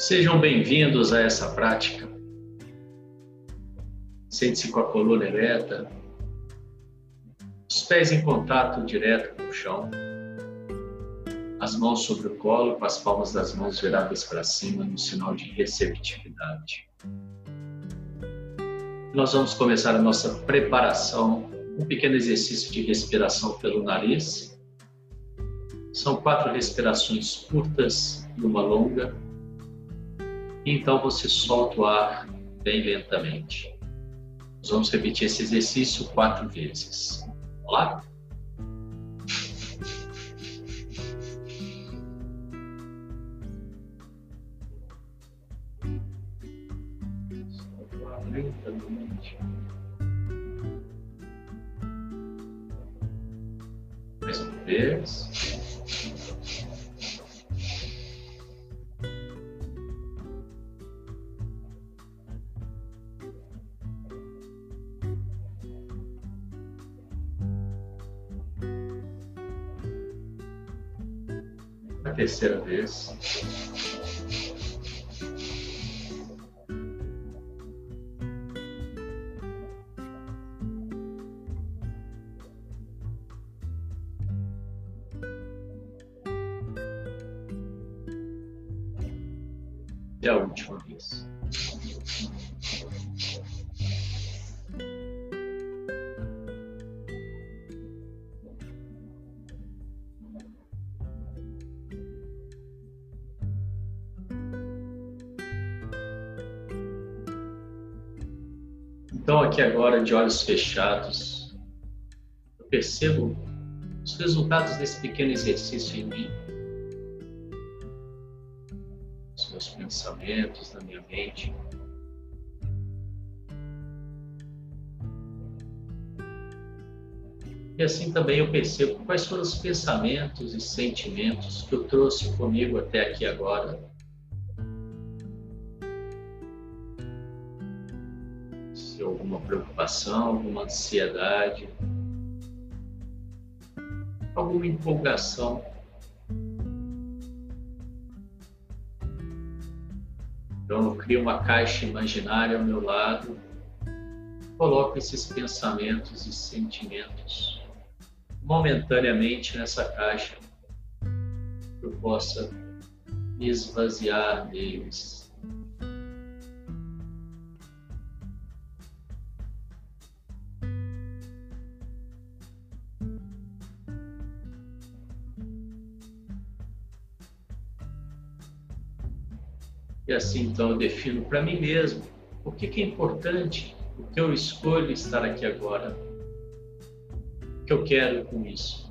Sejam bem-vindos a essa prática. Sente-se com a coluna ereta, os pés em contato direto com o chão, as mãos sobre o colo, com as palmas das mãos viradas para cima, no sinal de receptividade. Nós vamos começar a nossa preparação, um pequeno exercício de respiração pelo nariz. São quatro respirações curtas e uma longa então você solta o ar bem lentamente. Nós vamos repetir esse exercício quatro vezes. Vamos lá? Lentamente. Mais uma vez. Terceira vez. Agora, de olhos fechados, eu percebo os resultados desse pequeno exercício em mim, os meus pensamentos na minha mente. E assim também eu percebo quais foram os pensamentos e sentimentos que eu trouxe comigo até aqui agora alguma preocupação, alguma ansiedade, alguma empolgação. Então eu crio uma caixa imaginária ao meu lado, coloco esses pensamentos e sentimentos momentaneamente nessa caixa, que eu possa me esvaziar deles E assim então eu defino para mim mesmo o que, que é importante, o que eu escolho estar aqui agora, o que eu quero com isso.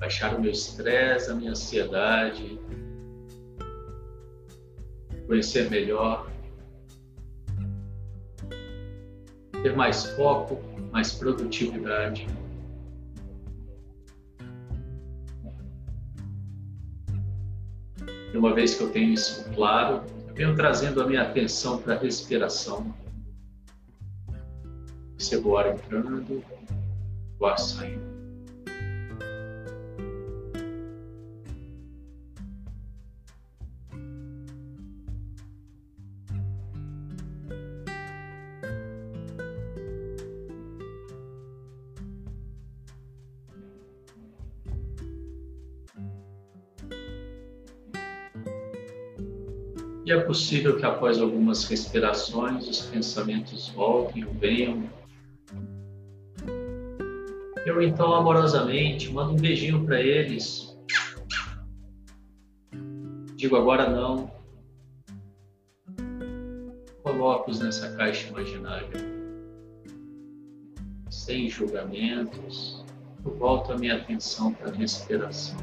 Baixar o meu estresse, a minha ansiedade, conhecer melhor, ter mais foco, mais produtividade. Uma vez que eu tenho isso claro, eu venho trazendo a minha atenção para a respiração. Percebo o ar entrando, o ar saindo. E é possível que após algumas respirações os pensamentos voltem ou venham. Eu então amorosamente mando um beijinho para eles. Digo agora não. Coloco-os nessa caixa imaginária. Sem julgamentos. Eu volto a minha atenção para a respiração.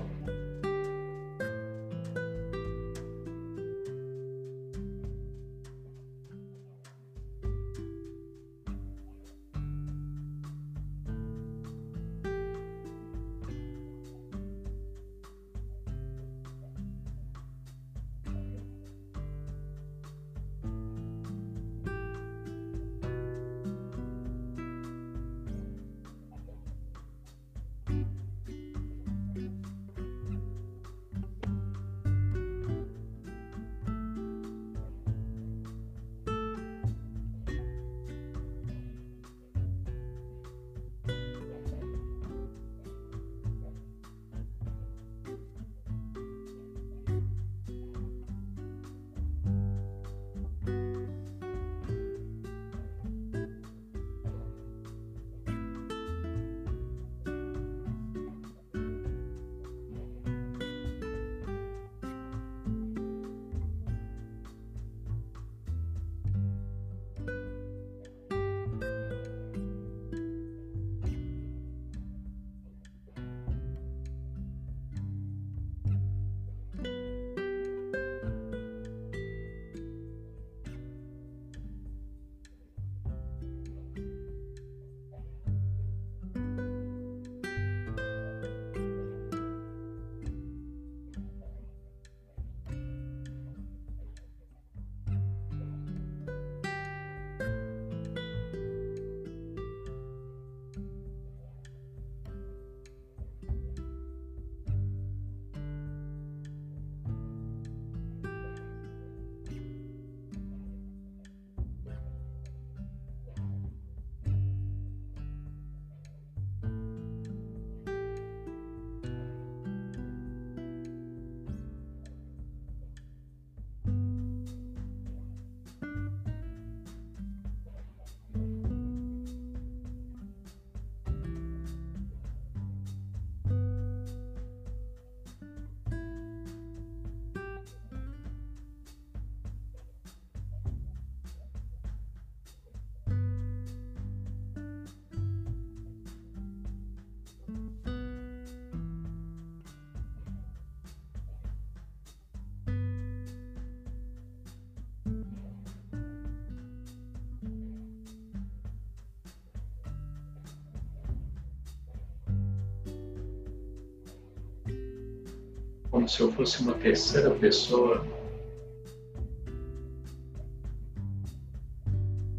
Como se eu fosse uma terceira pessoa.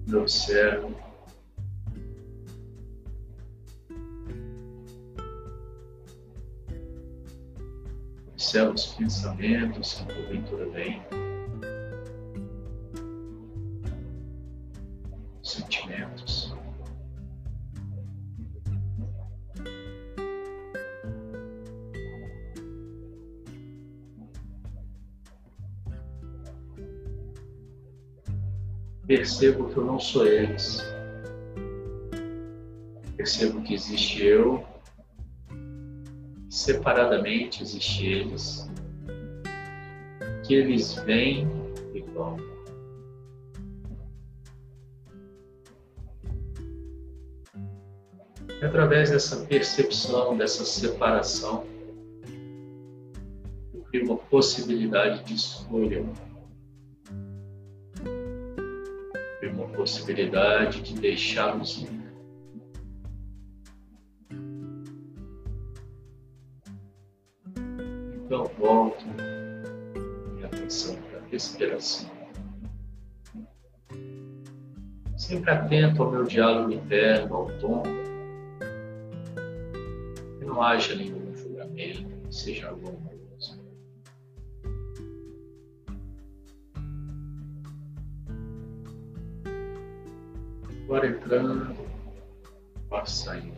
Eu observo. Observo os pensamentos que porventura. Percebo que eu não sou eles. Percebo que existe eu, separadamente existe eles, que eles vêm e vão. E através dessa percepção, dessa separação, eu crio uma possibilidade de escolha uma possibilidade de deixá-los ir. Então volto minha atenção para a respiração. Sempre atento ao meu diálogo interno, ao tom. Que não haja nenhum julgamento, seja algum Agora entrando, agora saindo.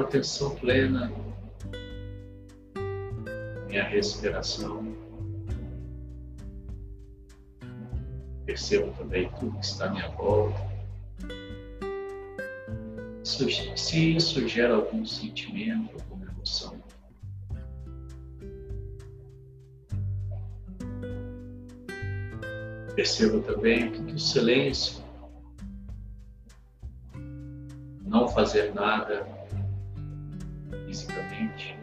Atenção plena, minha respiração. Percebo também tudo que está à minha volta. Se isso gera algum sentimento, alguma emoção, percebo também que o silêncio, não fazer nada, fisicamente,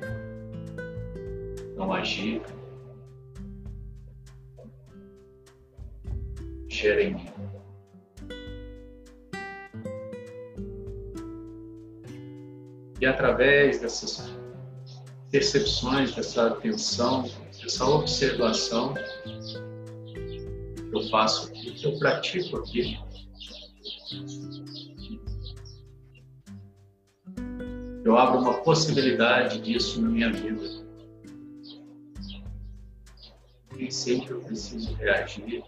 não agir, gera em mim. E através dessas percepções, dessa atenção, dessa observação, eu faço aqui, eu pratico aqui, eu abro uma possibilidade disso na minha vida. Nem sempre eu preciso reagir,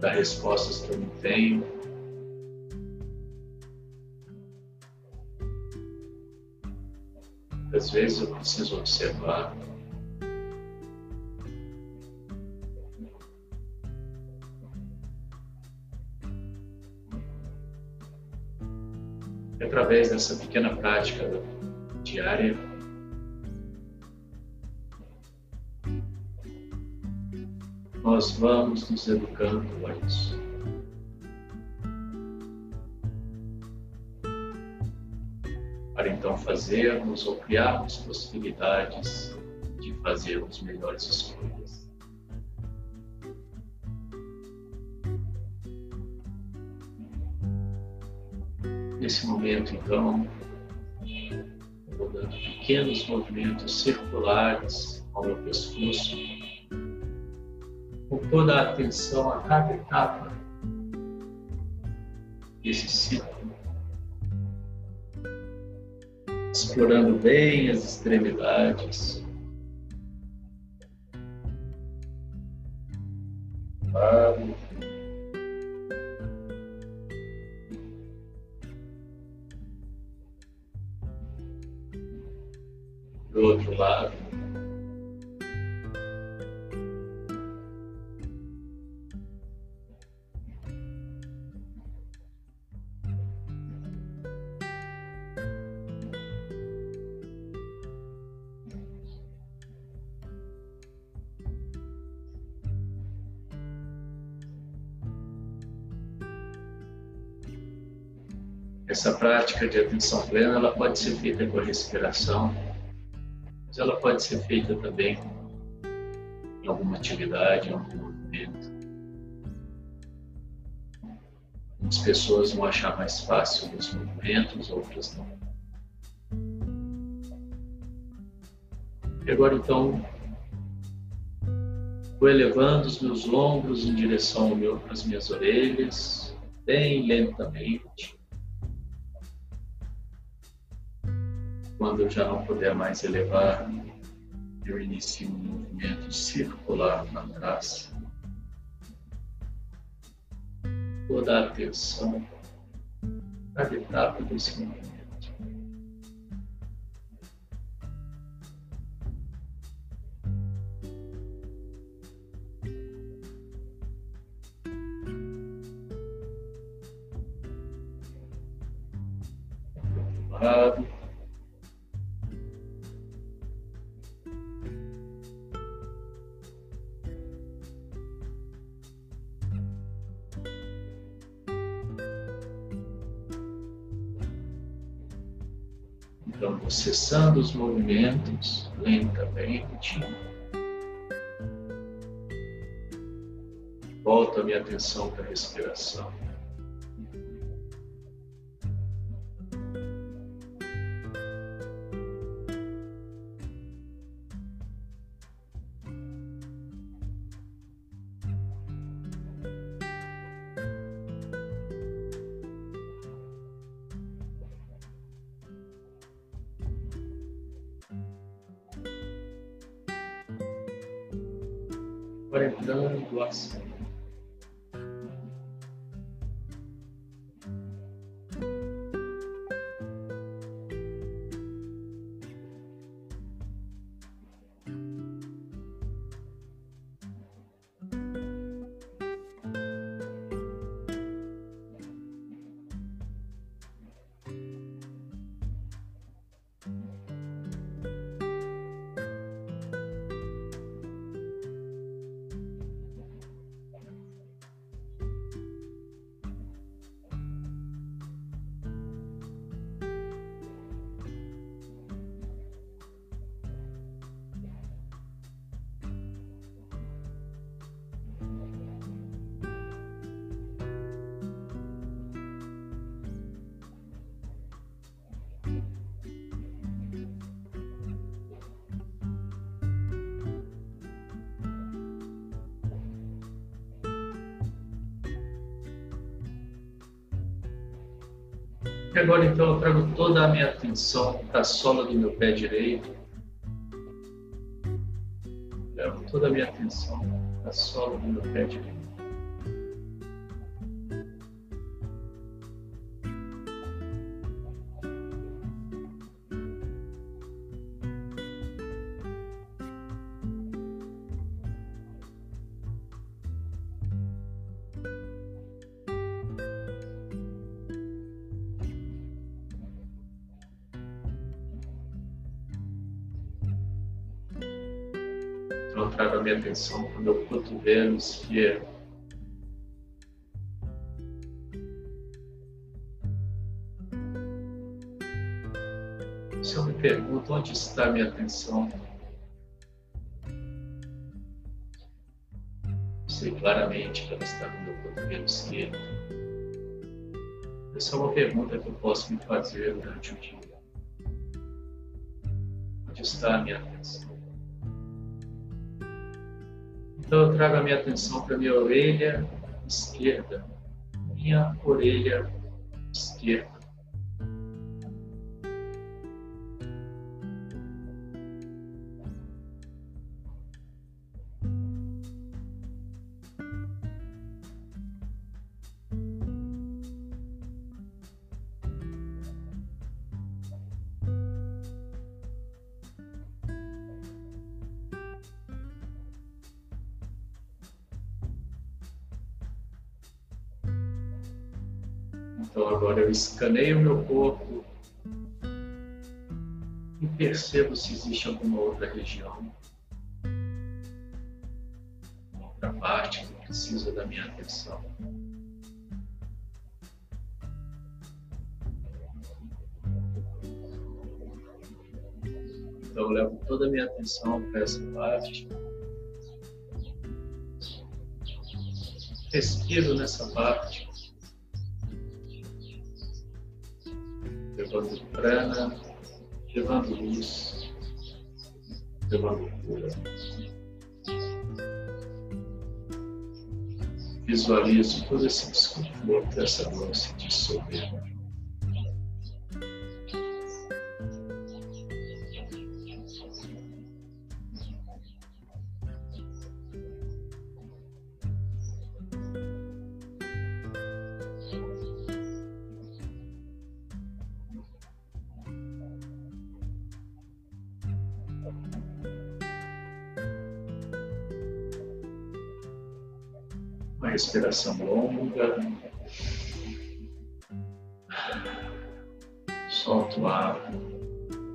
dar respostas que eu não tenho. Às vezes eu preciso observar. E através dessa pequena prática diária, nós vamos nos educando a isso. então fazermos ou criarmos possibilidades de fazermos melhores escolhas. Nesse momento, então, eu vou dando pequenos movimentos circulares ao meu pescoço, com toda a atenção a cada etapa desse ciclo explorando bem as extremidades. Do outro lado. Essa prática de atenção plena, ela pode ser feita com a respiração, mas ela pode ser feita também em alguma atividade, em algum movimento. Algumas pessoas vão achar mais fácil os movimentos, outras não. E agora então, vou elevando os meus ombros em direção às minhas orelhas, bem lentamente. Quando eu já não puder mais elevar, eu inicio um movimento circular para trás. Vou dar atenção para etapa desse movimento. Os movimentos lentamente. Volto a minha atenção para a respiração. Entrando assim. E agora então eu trago toda a minha atenção para a sola do meu pé direito. Levo toda a minha atenção para a sola do meu pé direito. Eu trago a minha atenção para o meu cotovelo esquerdo. Se eu me pergunto onde está a minha atenção, sei claramente que ela está no meu cotovelo esquerdo. Essa é uma pergunta que eu posso me fazer durante o dia. Onde está a minha atenção? Então eu trago a minha atenção para minha orelha esquerda, minha orelha esquerda. Então agora eu escaneio meu corpo e percebo se existe alguma outra região, outra parte que precisa da minha atenção. Então eu levo toda a minha atenção para essa parte. Respiro nessa parte. Prana, levando luz, levando cura. Visualizo todo esse desconforto, essa dor se dissolver. Respiração longa. Solta o ar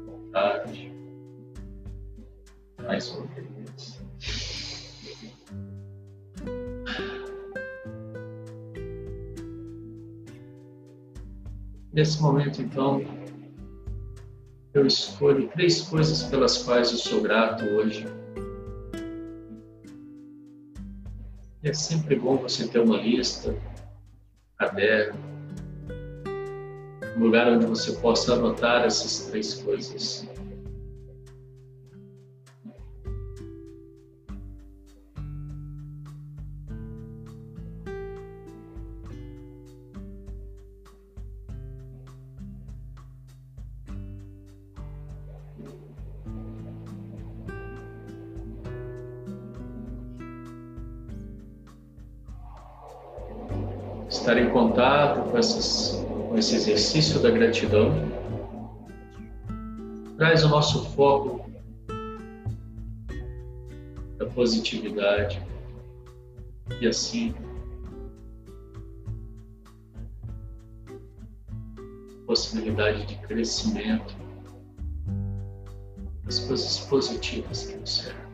vontade. Mais uma vez. Nesse momento, então, eu escolho três coisas pelas quais eu sou grato hoje. É sempre bom você ter uma lista, caderno, um lugar onde você possa anotar essas três coisas. Estar em contato com, essas, com esse exercício da gratidão, traz o nosso foco da positividade e assim possibilidade de crescimento das coisas positivas que nos servem.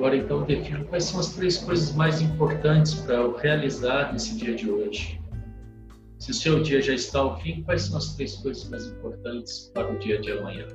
Agora, então, defino quais são as três coisas mais importantes para eu realizar nesse dia de hoje. Se o seu dia já está ao fim, quais são as três coisas mais importantes para o dia de amanhã?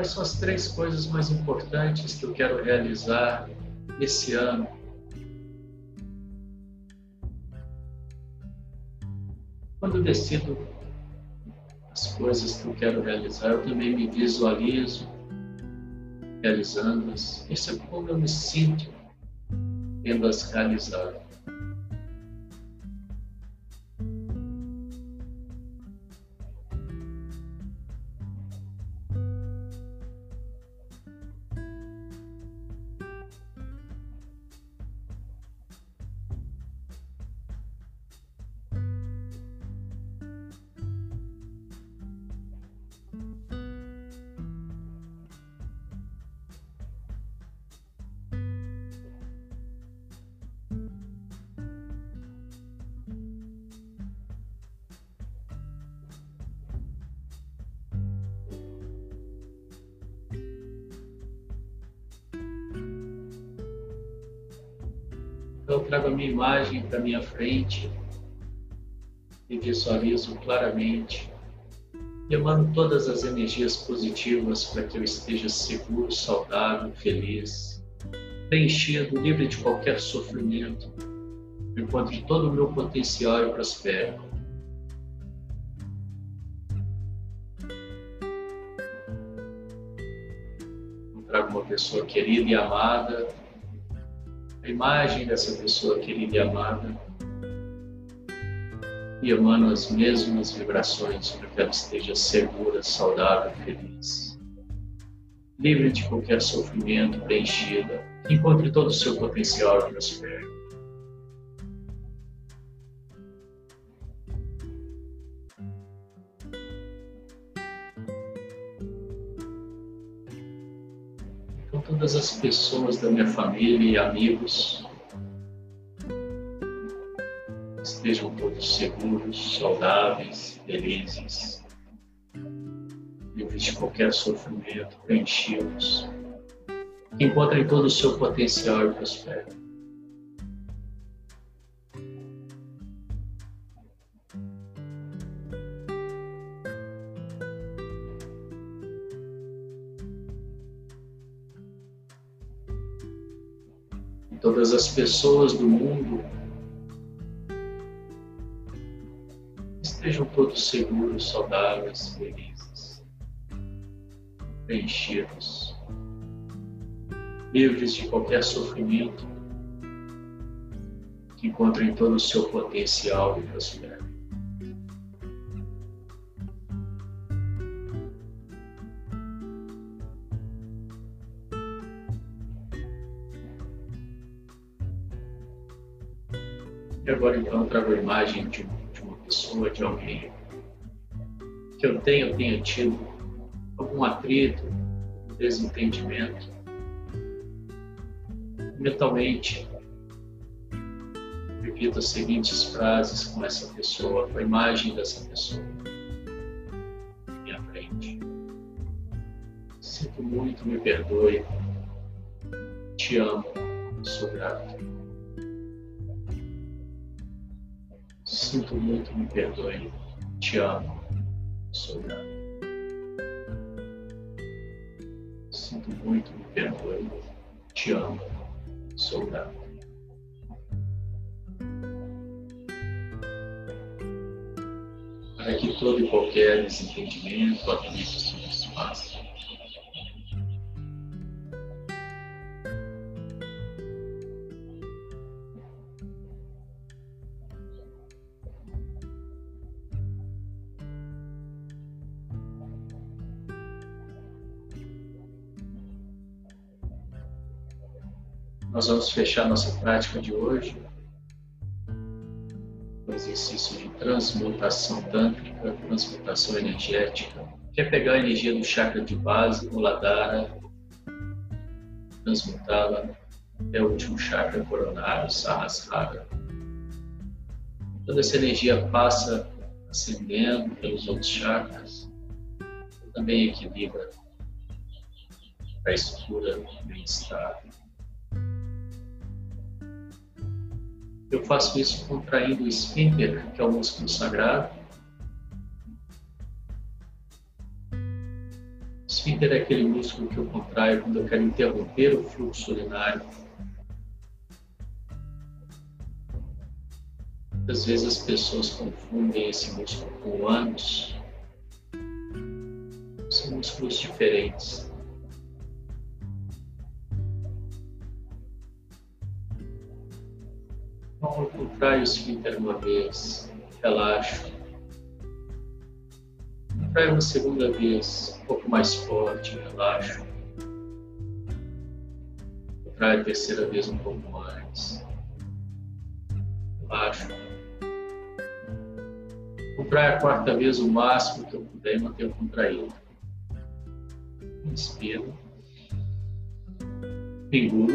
Quais são as três coisas mais importantes que eu quero realizar esse ano. Quando eu decido as coisas que eu quero realizar, eu também me visualizo realizando-as. Isso é como eu me sinto tendo-as realizado. Então, eu trago a minha imagem para minha frente e visualizo claramente, emano todas as energias positivas para que eu esteja seguro, saudável, feliz, preenchido, livre de qualquer sofrimento, enquanto todo o meu potencial e prospero. Trago uma pessoa querida e amada a imagem dessa pessoa querida e amada. E emano as mesmas vibrações para que ela esteja segura, saudável, feliz, livre de qualquer sofrimento, preenchida, encontre todo o seu potencial e prospere. Todas as pessoas da minha família e amigos. Estejam todos seguros, saudáveis, felizes, livres de qualquer sofrimento, preenchidos, que encontrem todo o seu potencial e prosperem. Todas as pessoas do mundo estejam todos seguros, saudáveis, felizes, preenchidos, livres de qualquer sofrimento, que encontrem todo o seu potencial e prosperidade. Agora então trago a imagem de, de uma pessoa, de alguém que eu tenho, tenha tido algum atrito, um desentendimento. Mentalmente, repito as seguintes frases com essa pessoa, com a imagem dessa pessoa minha frente. Sinto muito, me perdoe. Te amo, sou grato. Sinto muito, me perdoe. Te amo. Sou grato. Sinto muito, me perdoe. Te amo. Sou grato. Para que todo e qualquer desentendimento, atrito Nós vamos fechar nossa prática de hoje com o exercício de transmutação tântrica, transmutação energética, que é pegar a energia do chakra de base, Muladhara, transmutá-la até o último chakra coronário, Sahasrara. Toda essa energia passa ascendendo pelos outros chakras, também equilibra a estrutura do bem-estar. Eu faço isso contraindo o esfíncter, que é o músculo sagrado. esfíncter é aquele músculo que eu contraio quando eu quero interromper o fluxo urinário. Muitas vezes as pessoas confundem esse músculo com o ânus. São músculos diferentes. Então, eu contraio o esfíncter uma vez, relaxo. Contraio uma segunda vez, um pouco mais forte, relaxo. Contraio a terceira vez um pouco mais. Relaxo. Contraio a quarta vez o máximo que eu puder e contraído. Inspiro. Engulo.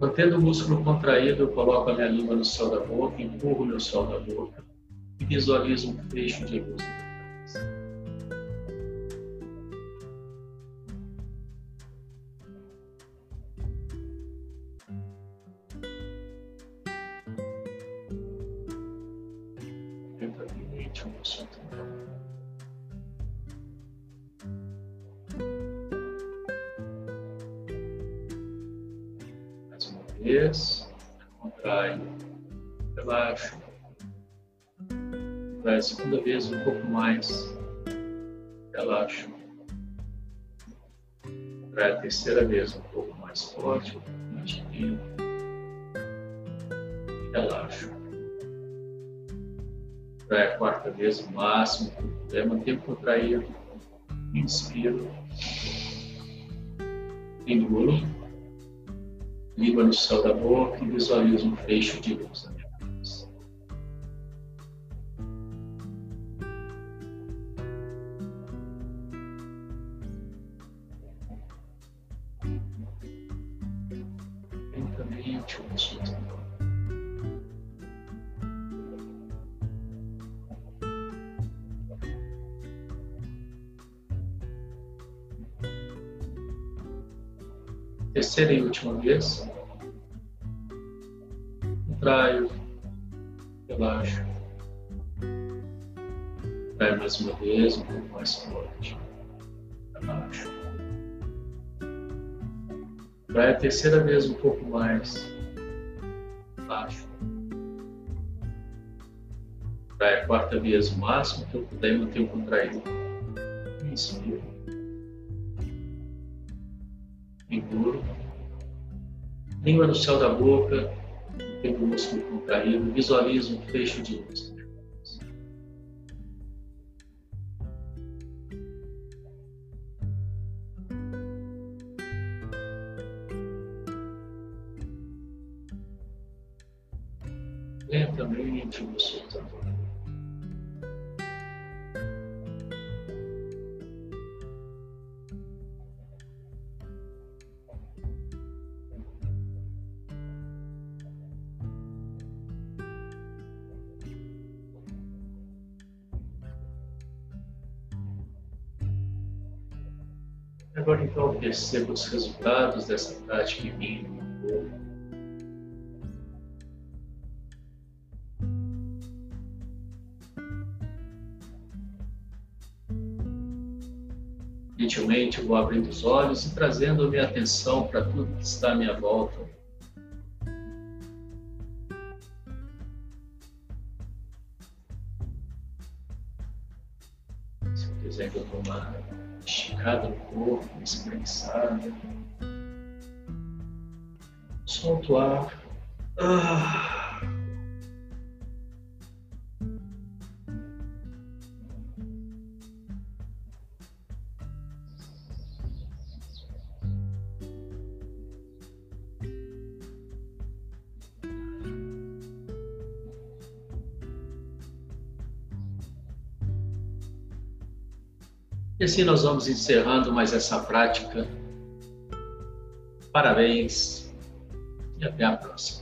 Mantendo o músculo contraído, eu coloco a minha língua no céu da boca, empurro meu céu da boca e visualizo um fecho de luz terceira vez um pouco mais forte, um pouco mais tempo. Relaxa. Contrai a quarta vez o máximo que puder, manter contraído. Inspiro. Engulo língua no céu da boca e visualizo um fecho de luz na última vez. Contraio, relaxo. Contraio mais uma vez, um pouco mais forte. Relaxo. Contraio a terceira vez um pouco mais. Relaxo. Contraio a quarta vez o máximo que eu puder manter o contraído. Inspiro. Enguro. Língua no céu da boca, pelo músculo contraído, visualiza um fecho de luz. Perceba os resultados dessa prática em mim. Gentilmente vou abrindo os olhos e trazendo minha atenção para tudo que está à minha volta. Ah. E assim nós vamos encerrando mais essa prática. Parabéns e até a próxima.